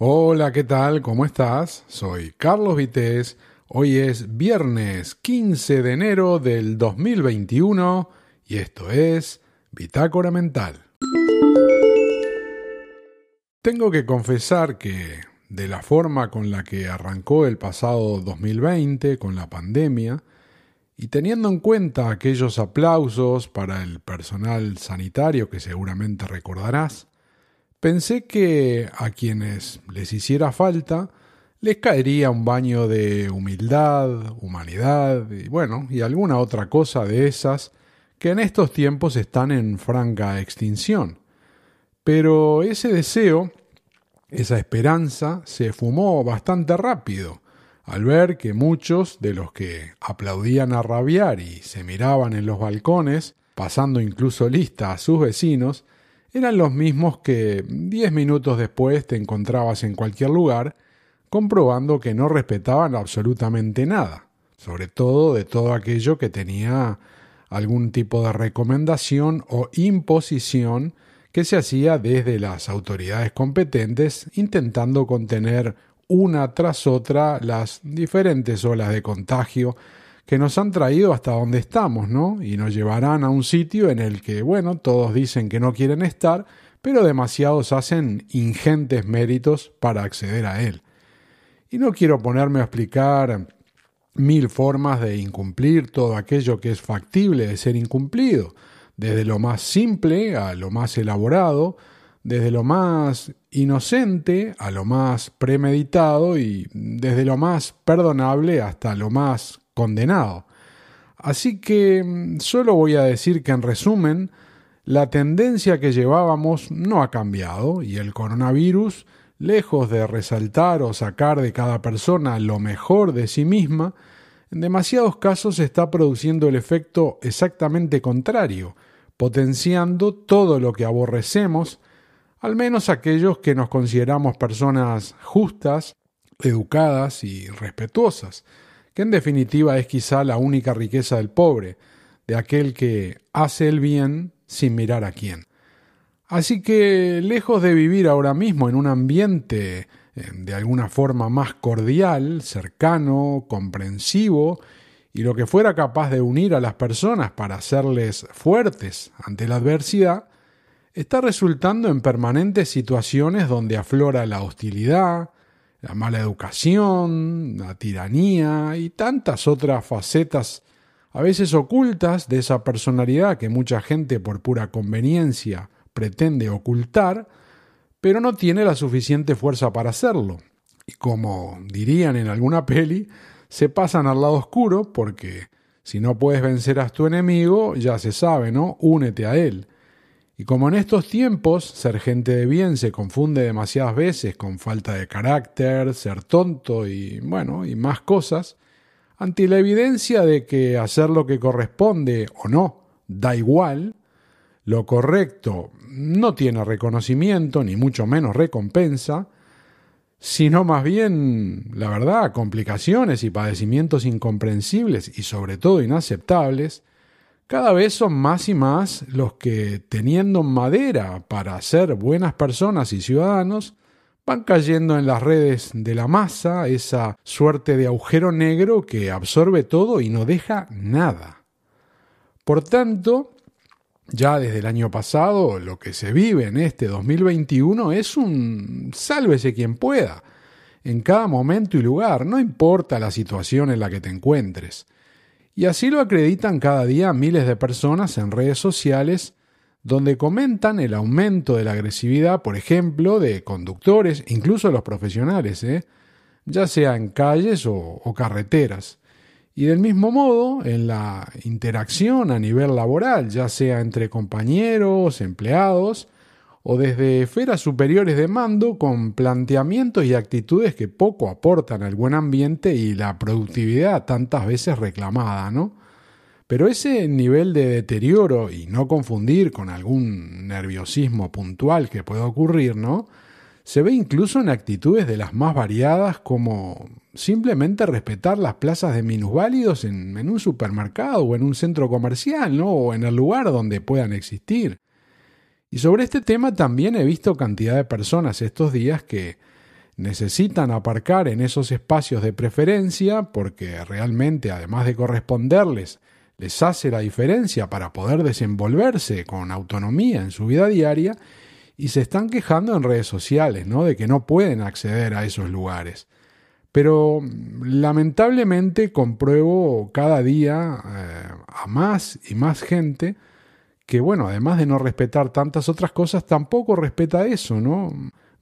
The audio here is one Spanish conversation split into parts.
Hola, ¿qué tal? ¿Cómo estás? Soy Carlos Vitéz. Hoy es viernes 15 de enero del 2021 y esto es Bitácora Mental. Tengo que confesar que de la forma con la que arrancó el pasado 2020 con la pandemia, y teniendo en cuenta aquellos aplausos para el personal sanitario que seguramente recordarás, Pensé que a quienes les hiciera falta les caería un baño de humildad, humanidad y bueno, y alguna otra cosa de esas que en estos tiempos están en franca extinción. Pero ese deseo, esa esperanza, se fumó bastante rápido al ver que muchos de los que aplaudían a rabiar y se miraban en los balcones, pasando incluso lista a sus vecinos, eran los mismos que diez minutos después te encontrabas en cualquier lugar, comprobando que no respetaban absolutamente nada, sobre todo de todo aquello que tenía algún tipo de recomendación o imposición que se hacía desde las autoridades competentes intentando contener una tras otra las diferentes olas de contagio que nos han traído hasta donde estamos, ¿no? Y nos llevarán a un sitio en el que, bueno, todos dicen que no quieren estar, pero demasiados hacen ingentes méritos para acceder a él. Y no quiero ponerme a explicar mil formas de incumplir todo aquello que es factible de ser incumplido, desde lo más simple a lo más elaborado, desde lo más inocente a lo más premeditado y desde lo más perdonable hasta lo más condenado. Así que mm, solo voy a decir que en resumen, la tendencia que llevábamos no ha cambiado y el coronavirus, lejos de resaltar o sacar de cada persona lo mejor de sí misma, en demasiados casos está produciendo el efecto exactamente contrario, potenciando todo lo que aborrecemos, al menos aquellos que nos consideramos personas justas, educadas y respetuosas que en definitiva es quizá la única riqueza del pobre, de aquel que hace el bien sin mirar a quién. Así que, lejos de vivir ahora mismo en un ambiente eh, de alguna forma más cordial, cercano, comprensivo, y lo que fuera capaz de unir a las personas para hacerles fuertes ante la adversidad, está resultando en permanentes situaciones donde aflora la hostilidad, la mala educación, la tiranía y tantas otras facetas a veces ocultas de esa personalidad que mucha gente por pura conveniencia pretende ocultar, pero no tiene la suficiente fuerza para hacerlo. Y como dirían en alguna peli, se pasan al lado oscuro porque si no puedes vencer a tu enemigo, ya se sabe, ¿no? Únete a él. Y como en estos tiempos ser gente de bien se confunde demasiadas veces con falta de carácter, ser tonto y bueno, y más cosas, ante la evidencia de que hacer lo que corresponde o no da igual, lo correcto no tiene reconocimiento ni mucho menos recompensa, sino más bien, la verdad, complicaciones y padecimientos incomprensibles y sobre todo inaceptables, cada vez son más y más los que, teniendo madera para ser buenas personas y ciudadanos, van cayendo en las redes de la masa, esa suerte de agujero negro que absorbe todo y no deja nada. Por tanto, ya desde el año pasado, lo que se vive en este 2021 es un sálvese quien pueda, en cada momento y lugar, no importa la situación en la que te encuentres. Y así lo acreditan cada día miles de personas en redes sociales donde comentan el aumento de la agresividad, por ejemplo, de conductores, incluso los profesionales, ¿eh? ya sea en calles o, o carreteras. Y del mismo modo, en la interacción a nivel laboral, ya sea entre compañeros, empleados, o desde esferas superiores de mando con planteamientos y actitudes que poco aportan al buen ambiente y la productividad tantas veces reclamada, ¿no? Pero ese nivel de deterioro, y no confundir con algún nerviosismo puntual que pueda ocurrir, ¿no? Se ve incluso en actitudes de las más variadas como simplemente respetar las plazas de minusválidos en, en un supermercado o en un centro comercial, ¿no? O en el lugar donde puedan existir. Y sobre este tema también he visto cantidad de personas estos días que necesitan aparcar en esos espacios de preferencia porque realmente, además de corresponderles, les hace la diferencia para poder desenvolverse con autonomía en su vida diaria y se están quejando en redes sociales, ¿no? De que no pueden acceder a esos lugares. Pero lamentablemente compruebo cada día eh, a más y más gente que, bueno, además de no respetar tantas otras cosas, tampoco respeta eso, ¿no?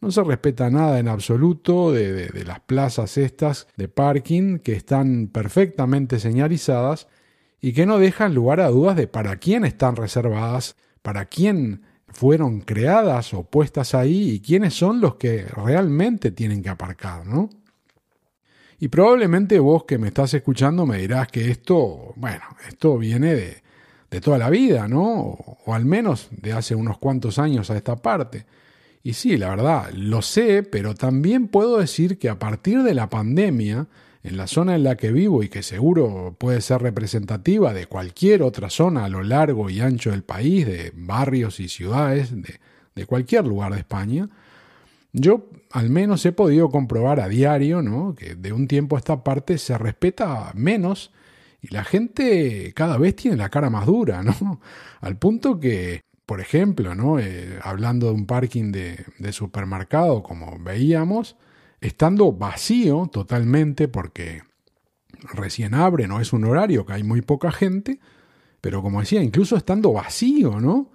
No se respeta nada en absoluto de, de las plazas estas de parking que están perfectamente señalizadas y que no dejan lugar a dudas de para quién están reservadas, para quién fueron creadas o puestas ahí y quiénes son los que realmente tienen que aparcar, ¿no? Y probablemente vos que me estás escuchando me dirás que esto, bueno, esto viene de, de toda la vida, ¿no? O, al menos de hace unos cuantos años a esta parte. Y sí, la verdad, lo sé, pero también puedo decir que a partir de la pandemia, en la zona en la que vivo y que seguro puede ser representativa de cualquier otra zona a lo largo y ancho del país, de barrios y ciudades, de, de cualquier lugar de España, yo al menos he podido comprobar a diario ¿no? que de un tiempo a esta parte se respeta menos la gente cada vez tiene la cara más dura, ¿no? Al punto que, por ejemplo, ¿no? Eh, hablando de un parking de, de supermercado, como veíamos, estando vacío totalmente porque recién abre, no es un horario que hay muy poca gente, pero como decía, incluso estando vacío, ¿no?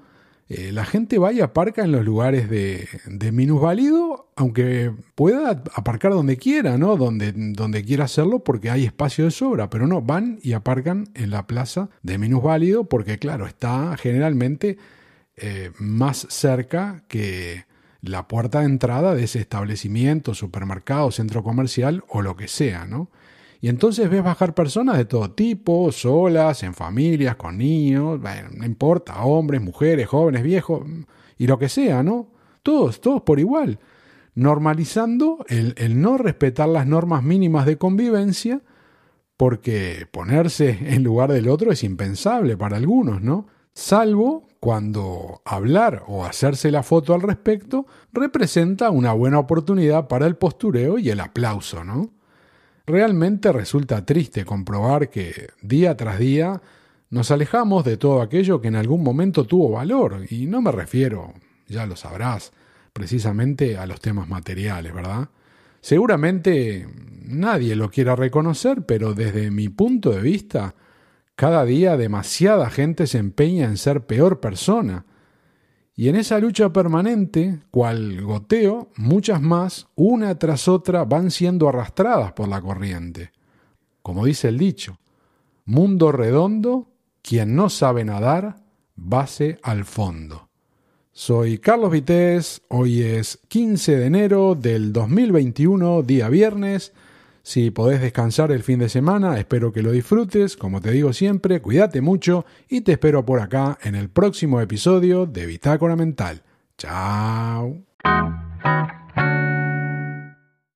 Eh, la gente va y aparca en los lugares de, de minusválido, aunque pueda aparcar donde quiera, ¿no? Donde, donde quiera hacerlo porque hay espacio de sobra, pero no, van y aparcan en la plaza de minusválido porque, claro, está generalmente eh, más cerca que, la puerta de entrada de ese establecimiento, supermercado, centro comercial o lo que sea, ¿no? Y entonces ves bajar personas de todo tipo, solas, en familias, con niños, no importa, hombres, mujeres, jóvenes, viejos, y lo que sea, ¿no? Todos, todos por igual, normalizando el, el no respetar las normas mínimas de convivencia, porque ponerse en lugar del otro es impensable para algunos, ¿no? Salvo cuando hablar o hacerse la foto al respecto representa una buena oportunidad para el postureo y el aplauso, ¿no? Realmente resulta triste comprobar que día tras día nos alejamos de todo aquello que en algún momento tuvo valor, y no me refiero, ya lo sabrás, precisamente a los temas materiales, ¿verdad? Seguramente nadie lo quiera reconocer, pero desde mi punto de vista, cada día demasiada gente se empeña en ser peor persona. Y en esa lucha permanente, cual goteo, muchas más, una tras otra, van siendo arrastradas por la corriente. Como dice el dicho, mundo redondo, quien no sabe nadar, base al fondo. Soy Carlos Vitéz, hoy es 15 de enero del 2021, día viernes, si podés descansar el fin de semana, espero que lo disfrutes. Como te digo siempre, cuídate mucho y te espero por acá en el próximo episodio de Bitácora Mental. Chao.